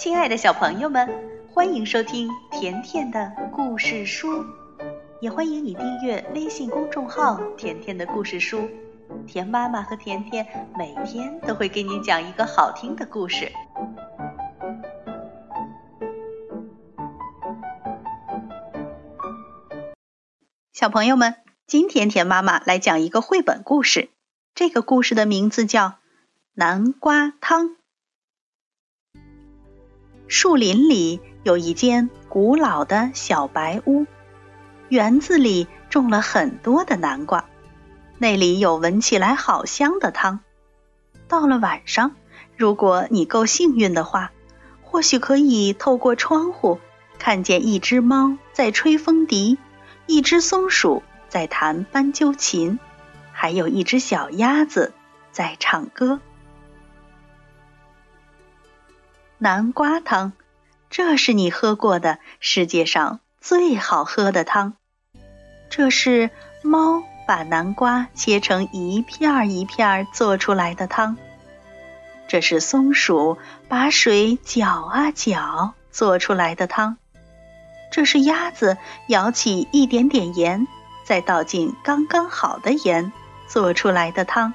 亲爱的小朋友们，欢迎收听甜甜的故事书，也欢迎你订阅微信公众号“甜甜的故事书”。甜妈妈和甜甜每天都会给你讲一个好听的故事。小朋友们，今天甜妈妈来讲一个绘本故事，这个故事的名字叫《南瓜汤》。树林里有一间古老的小白屋，园子里种了很多的南瓜，那里有闻起来好香的汤。到了晚上，如果你够幸运的话，或许可以透过窗户看见一只猫在吹风笛，一只松鼠在弹斑鸠琴，还有一只小鸭子在唱歌。南瓜汤，这是你喝过的世界上最好喝的汤。这是猫把南瓜切成一片儿一片儿做出来的汤。这是松鼠把水搅啊搅做出来的汤。这是鸭子舀起一点点盐，再倒进刚刚好的盐做出来的汤。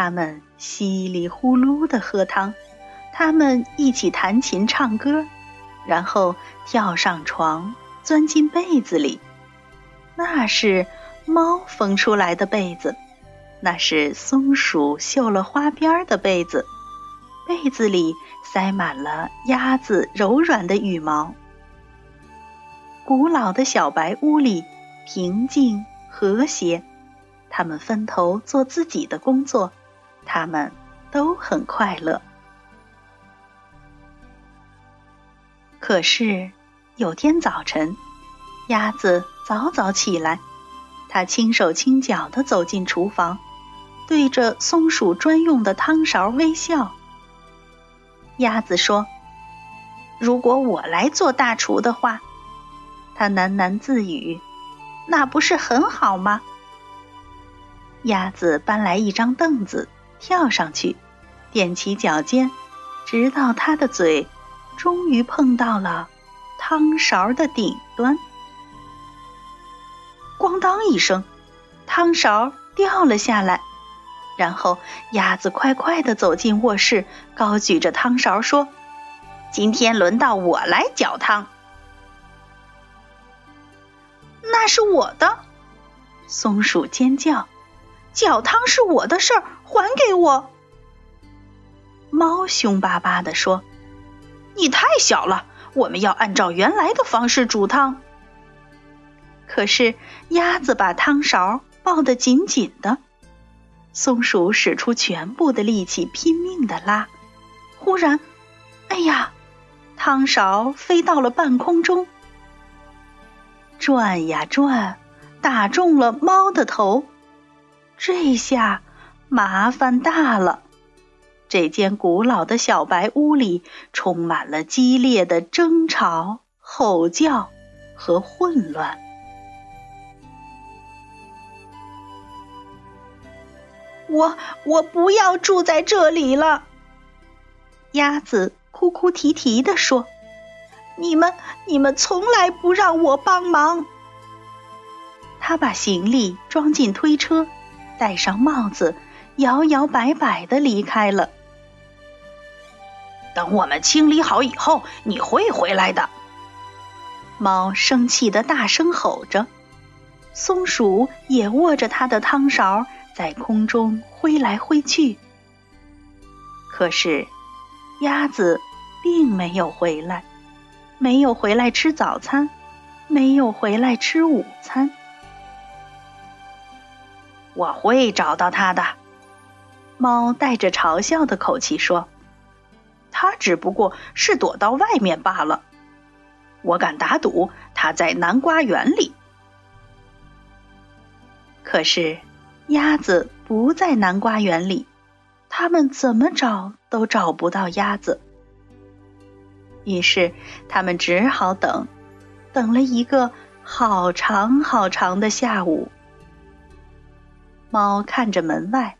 他们稀里呼噜的喝汤，他们一起弹琴唱歌，然后跳上床，钻进被子里。那是猫缝出来的被子，那是松鼠绣了花边的被子，被子里塞满了鸭子柔软的羽毛。古老的小白屋里平静和谐，他们分头做自己的工作。他们都很快乐。可是有天早晨，鸭子早早起来，它轻手轻脚地走进厨房，对着松鼠专用的汤勺微笑。鸭子说：“如果我来做大厨的话，它喃喃自语，那不是很好吗？”鸭子搬来一张凳子。跳上去，踮起脚尖，直到他的嘴终于碰到了汤勺的顶端。咣当一声，汤勺掉了下来。然后鸭子快快地走进卧室，高举着汤勺说：“今天轮到我来搅汤。”那是我的，松鼠尖叫。搅汤是我的事儿，还给我。猫凶巴巴地说：“你太小了，我们要按照原来的方式煮汤。”可是鸭子把汤勺抱得紧紧的，松鼠使出全部的力气拼命的拉。忽然，哎呀，汤勺飞到了半空中，转呀转，打中了猫的头。这下麻烦大了，这间古老的小白屋里充满了激烈的争吵、吼叫和混乱。我我不要住在这里了，鸭子哭哭啼啼地说：“你们你们从来不让我帮忙。”他把行李装进推车。戴上帽子，摇摇摆摆的离开了。等我们清理好以后，你会回来的。猫生气的大声吼着，松鼠也握着它的汤勺在空中挥来挥去。可是，鸭子并没有回来，没有回来吃早餐，没有回来吃午餐。我会找到它的，猫带着嘲笑的口气说：“它只不过是躲到外面罢了。我敢打赌，它在南瓜园里。”可是，鸭子不在南瓜园里，他们怎么找都找不到鸭子。于是，他们只好等，等了一个好长好长的下午。猫看着门外，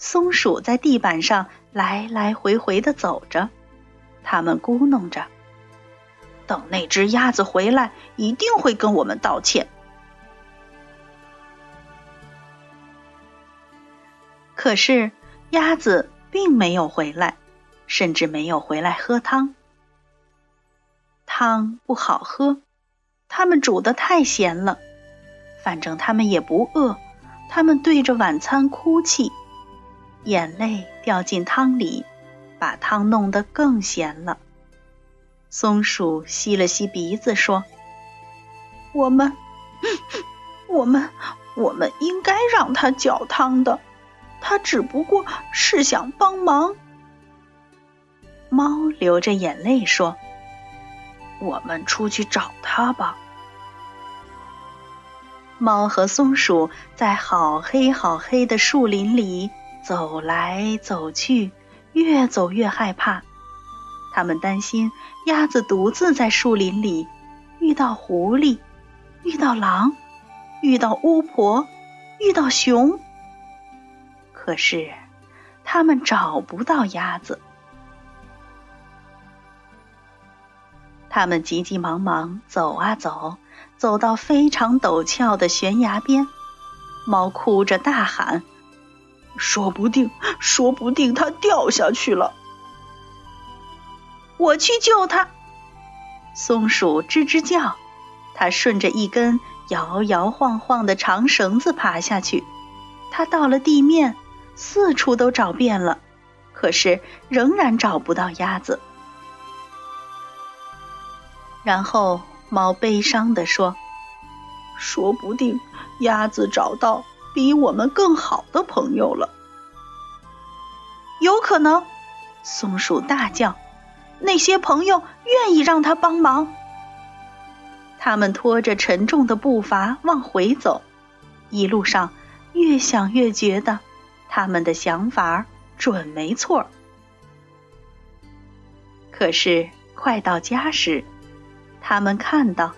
松鼠在地板上来来回回的走着，它们咕哝着：“等那只鸭子回来，一定会跟我们道歉。”可是鸭子并没有回来，甚至没有回来喝汤。汤不好喝，他们煮的太咸了。反正他们也不饿，他们对着晚餐哭泣，眼泪掉进汤里，把汤弄得更咸了。松鼠吸了吸鼻子说：“我们，我们，我们应该让他搅汤的。”他只不过是想帮忙。猫流着眼泪说：“我们出去找他吧。”猫和松鼠在好黑好黑的树林里走来走去，越走越害怕。他们担心鸭子独自在树林里遇到狐狸，遇到狼，遇到巫婆，遇到熊。可是，他们找不到鸭子。他们急急忙忙走啊走，走到非常陡峭的悬崖边，猫哭着大喊：“说不定，说不定它掉下去了！”我去救它。松鼠吱吱叫，它顺着一根摇摇晃晃的长绳子爬下去，它到了地面。四处都找遍了，可是仍然找不到鸭子。然后猫悲伤地说：“说不定鸭子找到比我们更好的朋友了。”有可能，松鼠大叫：“那些朋友愿意让他帮忙。”他们拖着沉重的步伐往回走，一路上越想越觉得。他们的想法准没错，可是快到家时，他们看到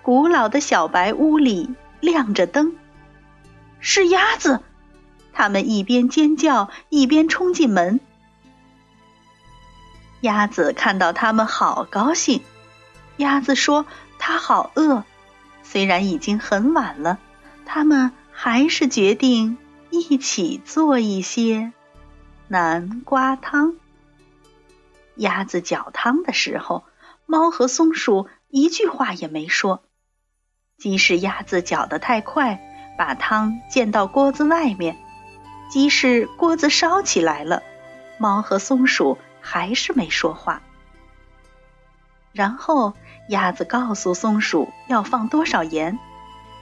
古老的小白屋里亮着灯，是鸭子。他们一边尖叫一边冲进门。鸭子看到他们，好高兴。鸭子说：“它好饿。”虽然已经很晚了，他们还是决定。一起做一些南瓜汤。鸭子搅汤的时候，猫和松鼠一句话也没说。即使鸭子搅得太快，把汤溅到锅子外面；即使锅子烧起来了，猫和松鼠还是没说话。然后鸭子告诉松鼠要放多少盐，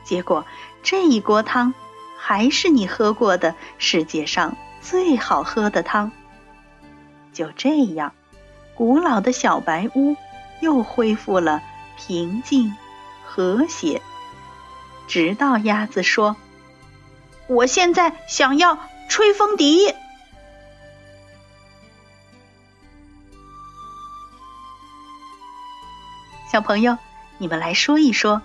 结果这一锅汤。还是你喝过的世界上最好喝的汤。就这样，古老的小白屋又恢复了平静和谐。直到鸭子说：“我现在想要吹风笛。”小朋友，你们来说一说，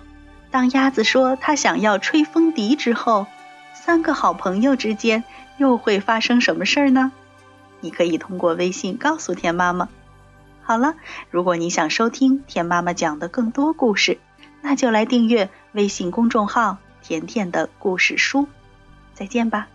当鸭子说它想要吹风笛之后。三个好朋友之间又会发生什么事儿呢？你可以通过微信告诉田妈妈。好了，如果你想收听田妈妈讲的更多故事，那就来订阅微信公众号“甜甜的故事书”。再见吧。